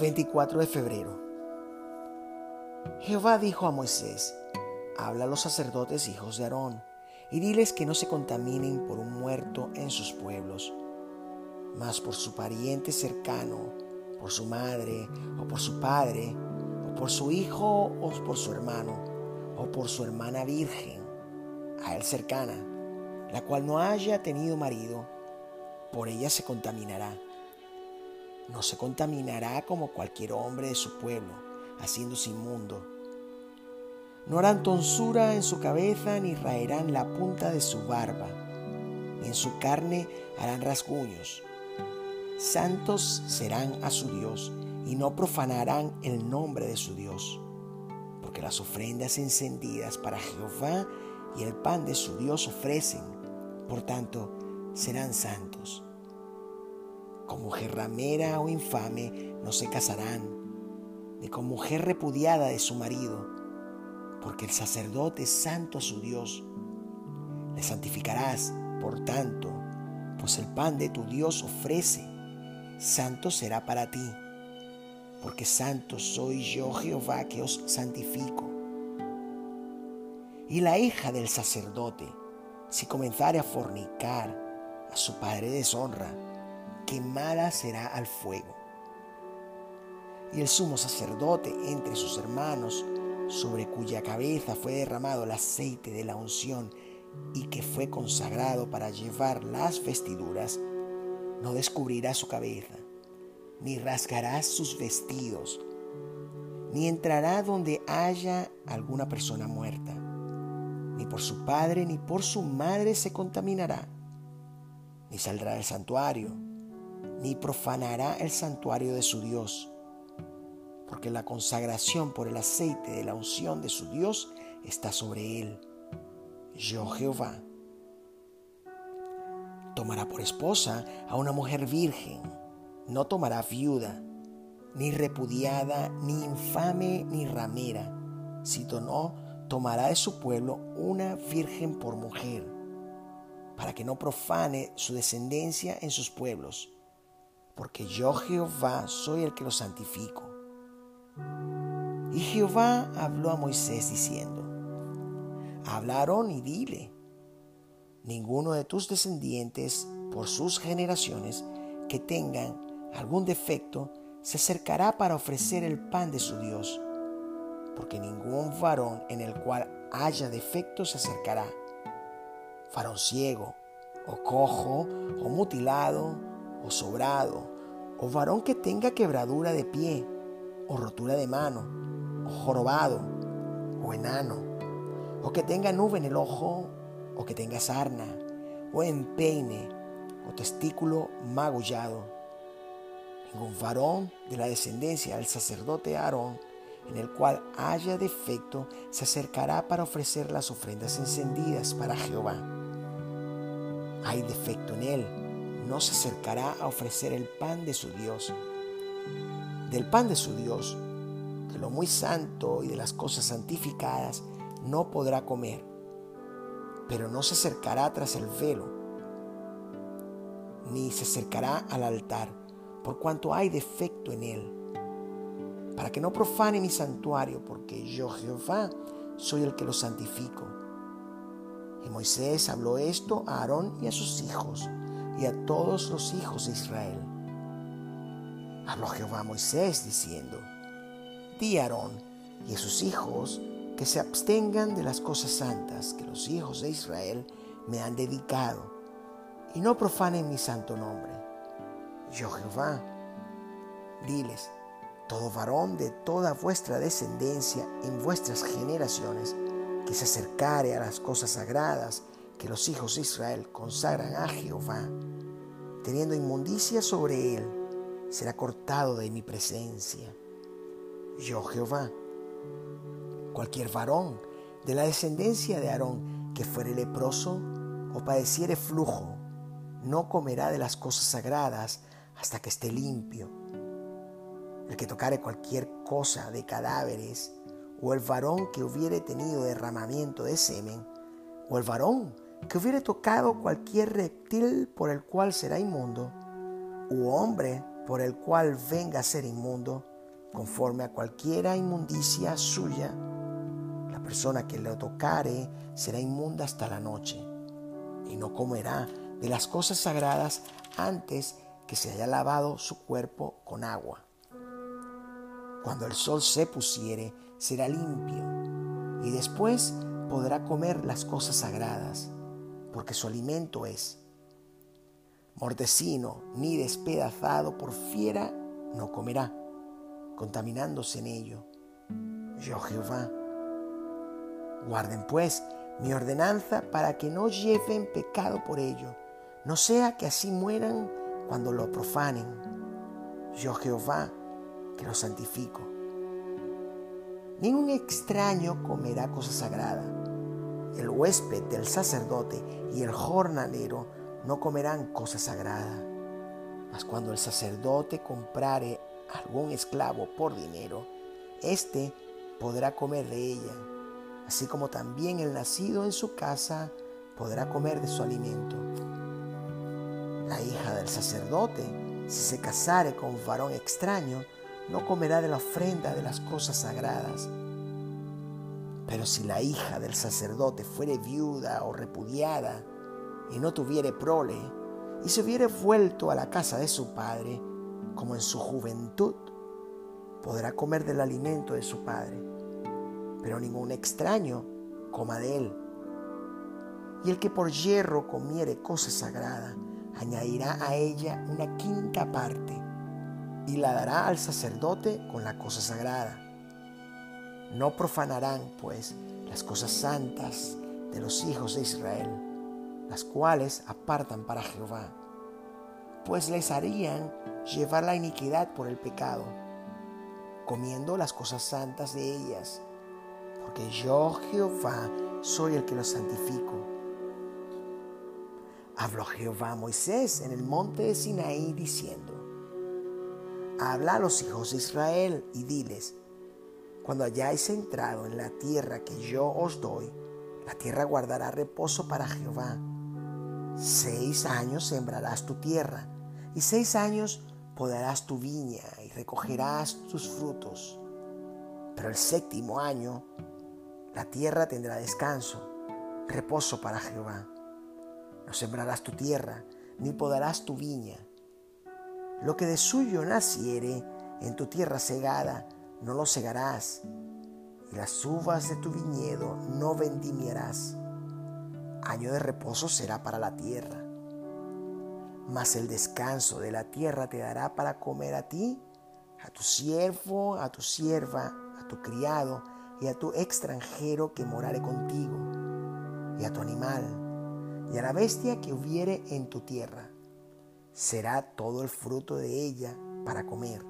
24 de febrero. Jehová dijo a Moisés, habla a los sacerdotes hijos de Aarón, y diles que no se contaminen por un muerto en sus pueblos, mas por su pariente cercano, por su madre o por su padre, o por su hijo o por su hermano, o por su hermana virgen, a él cercana, la cual no haya tenido marido, por ella se contaminará no se contaminará como cualquier hombre de su pueblo, haciéndose inmundo. No harán tonsura en su cabeza, ni raerán la punta de su barba, ni en su carne harán rasguños. Santos serán a su Dios, y no profanarán el nombre de su Dios, porque las ofrendas encendidas para Jehová y el pan de su Dios ofrecen, por tanto, serán santos con mujer ramera o infame no se casarán, ni con mujer repudiada de su marido, porque el sacerdote es santo su Dios. Le santificarás, por tanto, pues el pan de tu Dios ofrece, santo será para ti, porque santo soy yo Jehová que os santifico. Y la hija del sacerdote, si comenzare a fornicar, a su padre deshonra, quemada será al fuego. Y el sumo sacerdote entre sus hermanos, sobre cuya cabeza fue derramado el aceite de la unción y que fue consagrado para llevar las vestiduras, no descubrirá su cabeza, ni rasgará sus vestidos, ni entrará donde haya alguna persona muerta, ni por su padre ni por su madre se contaminará, ni saldrá del santuario ni profanará el santuario de su Dios, porque la consagración por el aceite de la unción de su Dios está sobre él. Yo Jehová. Tomará por esposa a una mujer virgen, no tomará viuda, ni repudiada, ni infame, ni ramera, sino no tomará de su pueblo una virgen por mujer, para que no profane su descendencia en sus pueblos porque yo Jehová soy el que los santifico. Y Jehová habló a Moisés diciendo, hablaron y dile, ninguno de tus descendientes por sus generaciones que tengan algún defecto se acercará para ofrecer el pan de su Dios, porque ningún varón en el cual haya defecto se acercará, varón ciego, o cojo, o mutilado, o sobrado, o varón que tenga quebradura de pie, o rotura de mano, o jorobado, o enano, o que tenga nube en el ojo, o que tenga sarna, o empeine, o testículo magullado. Ningún varón de la descendencia del sacerdote Aarón, en el cual haya defecto, se acercará para ofrecer las ofrendas encendidas para Jehová. Hay defecto en él, no se acercará a ofrecer el pan de su Dios. Del pan de su Dios, de lo muy santo y de las cosas santificadas, no podrá comer, pero no se acercará tras el velo, ni se acercará al altar, por cuanto hay defecto en él, para que no profane mi santuario, porque yo Jehová soy el que lo santifico. Y Moisés habló esto a Aarón y a sus hijos y a todos los hijos de Israel. Habló Jehová a Moisés diciendo, Di a Aarón y a sus hijos que se abstengan de las cosas santas que los hijos de Israel me han dedicado, y no profanen mi santo nombre. Yo Jehová, diles, todo varón de toda vuestra descendencia en vuestras generaciones que se acercare a las cosas sagradas que los hijos de Israel consagran a Jehová, teniendo inmundicia sobre él, será cortado de mi presencia. Yo Jehová, cualquier varón de la descendencia de Aarón que fuere leproso o padeciere flujo, no comerá de las cosas sagradas hasta que esté limpio. El que tocare cualquier cosa de cadáveres, o el varón que hubiere tenido derramamiento de semen, o el varón que hubiere tocado cualquier reptil por el cual será inmundo, u hombre por el cual venga a ser inmundo, conforme a cualquiera inmundicia suya, la persona que lo tocare será inmunda hasta la noche y no comerá de las cosas sagradas antes que se haya lavado su cuerpo con agua. Cuando el sol se pusiere, será limpio y después podrá comer las cosas sagradas, porque su alimento es. Mortecino ni despedazado por fiera no comerá, contaminándose en ello. Yo Jehová. Guarden pues mi ordenanza para que no lleven pecado por ello, no sea que así mueran cuando lo profanen. Yo Jehová, que lo santifico. Ningún extraño comerá cosa sagrada. El huésped del sacerdote y el jornalero no comerán cosa sagrada. Mas cuando el sacerdote comprare algún esclavo por dinero, éste podrá comer de ella, así como también el nacido en su casa podrá comer de su alimento. La hija del sacerdote, si se casare con varón extraño, no comerá de la ofrenda de las cosas sagradas. Pero si la hija del sacerdote fuere viuda o repudiada y no tuviere prole, y se hubiere vuelto a la casa de su padre, como en su juventud, podrá comer del alimento de su padre, pero ningún extraño coma de él. Y el que por hierro comiere cosa sagrada, añadirá a ella una quinta parte y la dará al sacerdote con la cosa sagrada. No profanarán, pues, las cosas santas de los hijos de Israel, las cuales apartan para Jehová, pues les harían llevar la iniquidad por el pecado, comiendo las cosas santas de ellas, porque yo Jehová soy el que los santifico. Habló Jehová a Moisés en el monte de Sinaí diciendo, Habla a los hijos de Israel y diles, cuando hayáis entrado en la tierra que yo os doy, la tierra guardará reposo para Jehová. Seis años sembrarás tu tierra, y seis años podarás tu viña y recogerás tus frutos. Pero el séptimo año la tierra tendrá descanso, reposo para Jehová. No sembrarás tu tierra, ni podarás tu viña lo que de suyo naciere en tu tierra segada, no lo segarás, y las uvas de tu viñedo no vendimiarás. Año de reposo será para la tierra. Mas el descanso de la tierra te dará para comer a ti, a tu siervo, a tu sierva, a tu criado y a tu extranjero que morare contigo, y a tu animal, y a la bestia que hubiere en tu tierra será todo el fruto de ella para comer.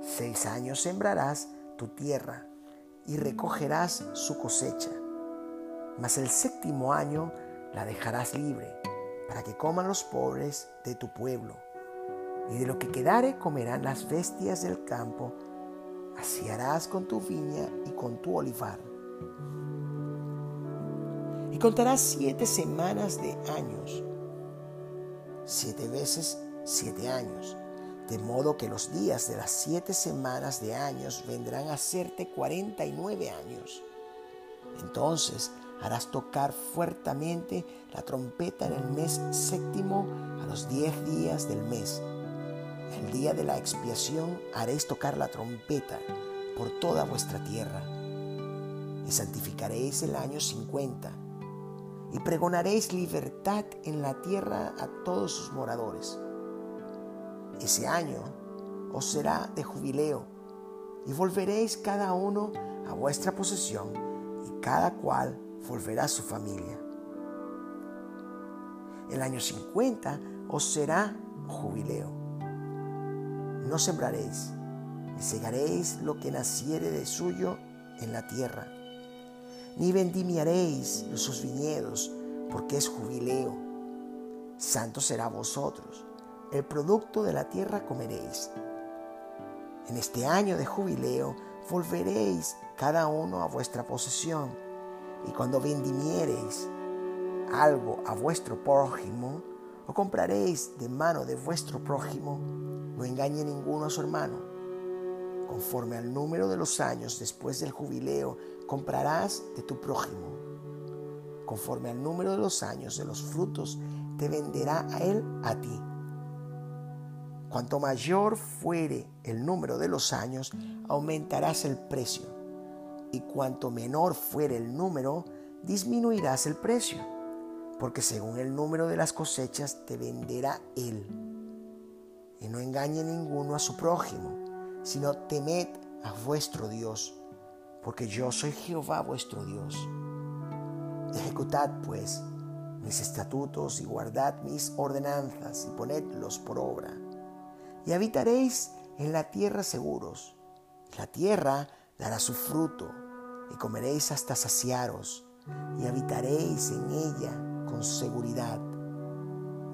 Seis años sembrarás tu tierra y recogerás su cosecha, mas el séptimo año la dejarás libre para que coman los pobres de tu pueblo, y de lo que quedare comerán las bestias del campo, así harás con tu viña y con tu olivar. Y contarás siete semanas de años siete veces siete años, de modo que los días de las siete semanas de años vendrán a serte cuarenta y nueve años. Entonces harás tocar fuertemente la trompeta en el mes séptimo a los diez días del mes. El día de la expiación haréis tocar la trompeta por toda vuestra tierra. Y santificaréis el año cincuenta y pregonaréis libertad en la tierra a todos sus moradores. Ese año os será de jubileo y volveréis cada uno a vuestra posesión y cada cual volverá a su familia. El año 50 os será jubileo. No sembraréis, ni segaréis lo que naciere de suyo en la tierra ni vendimiaréis sus viñedos, porque es jubileo. Santo será vosotros, el producto de la tierra comeréis. En este año de jubileo volveréis cada uno a vuestra posesión, y cuando vendimiereis algo a vuestro prójimo, o compraréis de mano de vuestro prójimo, no engañe ninguno a su hermano, conforme al número de los años después del jubileo, comprarás de tu prójimo. Conforme al número de los años de los frutos, te venderá él a ti. Cuanto mayor fuere el número de los años, aumentarás el precio. Y cuanto menor fuere el número, disminuirás el precio. Porque según el número de las cosechas te venderá él. Y no engañe ninguno a su prójimo, sino temed a vuestro Dios, porque yo soy Jehová vuestro Dios. Ejecutad pues mis estatutos y guardad mis ordenanzas y ponedlos por obra. Y habitaréis en la tierra seguros. La tierra dará su fruto y comeréis hasta saciaros y habitaréis en ella con seguridad.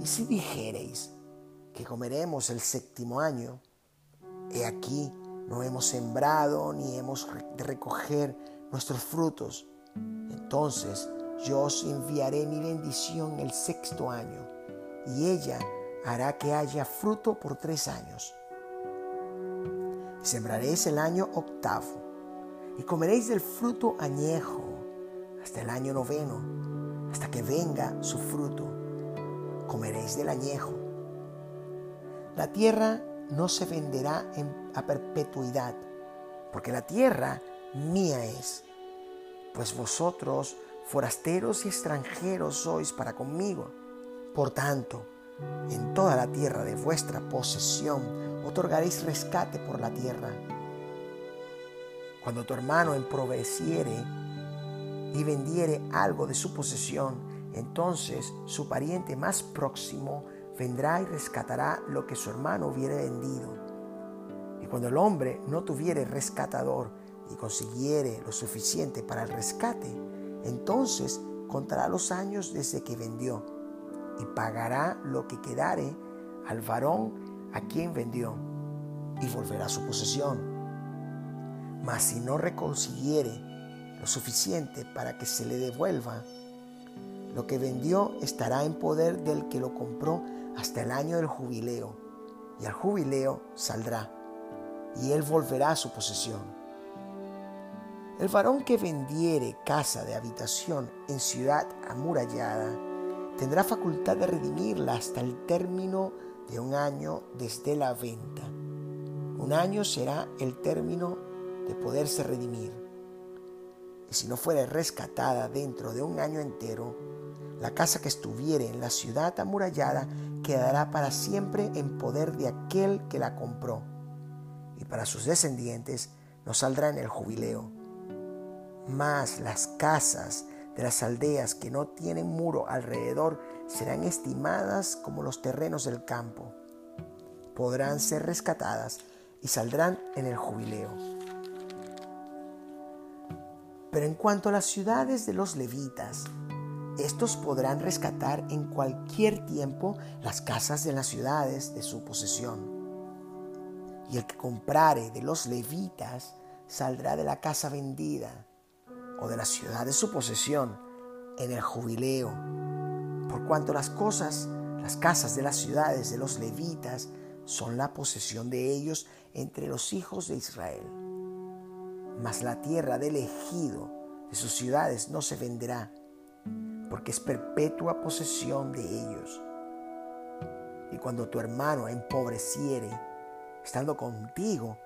Y si dijereis que comeremos el séptimo año, he aquí no hemos sembrado ni hemos de recoger nuestros frutos, entonces yo os enviaré mi bendición el sexto año, y ella hará que haya fruto por tres años. Sembraréis el año octavo, y comeréis del fruto añejo hasta el año noveno, hasta que venga su fruto. Comeréis del añejo. La tierra no se venderá a perpetuidad, porque la tierra mía es, pues vosotros forasteros y extranjeros sois para conmigo. Por tanto, en toda la tierra de vuestra posesión otorgaréis rescate por la tierra. Cuando tu hermano emproveciere y vendiere algo de su posesión, entonces su pariente más próximo vendrá y rescatará lo que su hermano hubiere vendido. Y cuando el hombre no tuviere rescatador y consiguiere lo suficiente para el rescate, entonces contará los años desde que vendió y pagará lo que quedare al varón a quien vendió y volverá a su posesión. Mas si no reconsiguiere lo suficiente para que se le devuelva, lo que vendió estará en poder del que lo compró hasta el año del jubileo, y al jubileo saldrá, y él volverá a su posesión. El varón que vendiere casa de habitación en ciudad amurallada tendrá facultad de redimirla hasta el término de un año desde la venta. Un año será el término de poderse redimir. Y si no fuere rescatada dentro de un año entero, la casa que estuviere en la ciudad amurallada quedará para siempre en poder de aquel que la compró, y para sus descendientes no saldrá en el jubileo mas las casas de las aldeas que no tienen muro alrededor serán estimadas como los terrenos del campo. Podrán ser rescatadas y saldrán en el jubileo. Pero en cuanto a las ciudades de los levitas, estos podrán rescatar en cualquier tiempo las casas de las ciudades de su posesión. Y el que comprare de los levitas saldrá de la casa vendida o de la ciudad de su posesión en el jubileo, por cuanto las cosas, las casas de las ciudades de los levitas son la posesión de ellos entre los hijos de Israel. Mas la tierra del ejido de sus ciudades no se venderá, porque es perpetua posesión de ellos. Y cuando tu hermano empobreciere, estando contigo,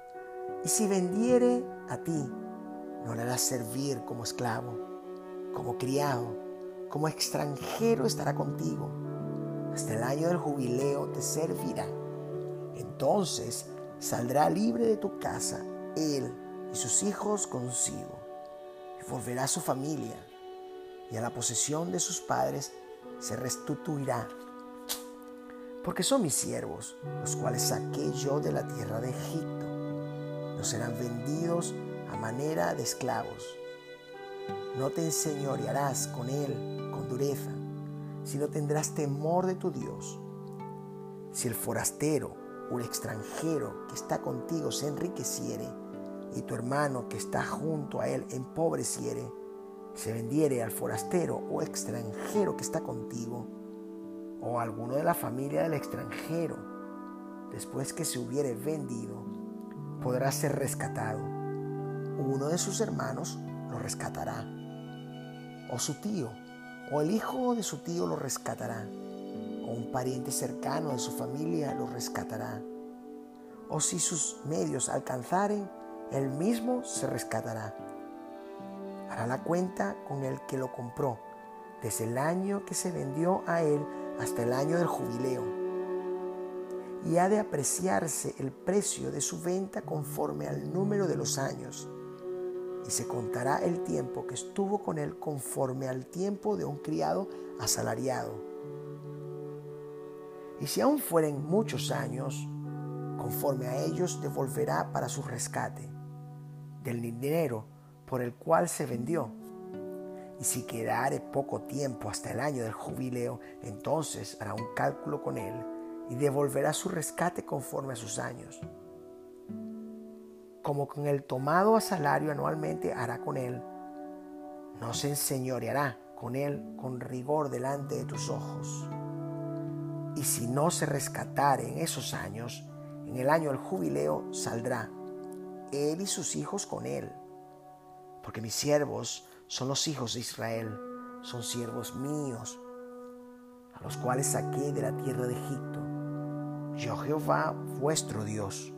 y si vendiere a ti, no le harás servir como esclavo, como criado, como extranjero estará contigo. Hasta el año del jubileo te servirá. Entonces saldrá libre de tu casa él y sus hijos consigo. Y volverá a su familia y a la posesión de sus padres se restituirá. Porque son mis siervos, los cuales saqué yo de la tierra de Egipto. No serán vendidos a manera de esclavos. No te enseñorearás con él con dureza, sino tendrás temor de tu Dios. Si el forastero o el extranjero que está contigo se enriqueciere, y tu hermano que está junto a él empobreciere, se vendiere al forastero o extranjero que está contigo, o alguno de la familia del extranjero, después que se hubiere vendido, podrá ser rescatado. Uno de sus hermanos lo rescatará. O su tío, o el hijo de su tío lo rescatará. O un pariente cercano de su familia lo rescatará. O si sus medios alcanzaren, él mismo se rescatará. Hará la cuenta con el que lo compró, desde el año que se vendió a él hasta el año del jubileo y ha de apreciarse el precio de su venta conforme al número de los años, y se contará el tiempo que estuvo con él conforme al tiempo de un criado asalariado. Y si aún fueren muchos años, conforme a ellos devolverá para su rescate del dinero por el cual se vendió. Y si quedare poco tiempo hasta el año del jubileo, entonces hará un cálculo con él y devolverá su rescate conforme a sus años. Como con el tomado a salario anualmente hará con él, no se enseñoreará con él con rigor delante de tus ojos. Y si no se rescatare en esos años, en el año del jubileo saldrá, él y sus hijos con él. Porque mis siervos son los hijos de Israel, son siervos míos, a los cuales saqué de la tierra de Egipto yo Jehová vuestro Dios.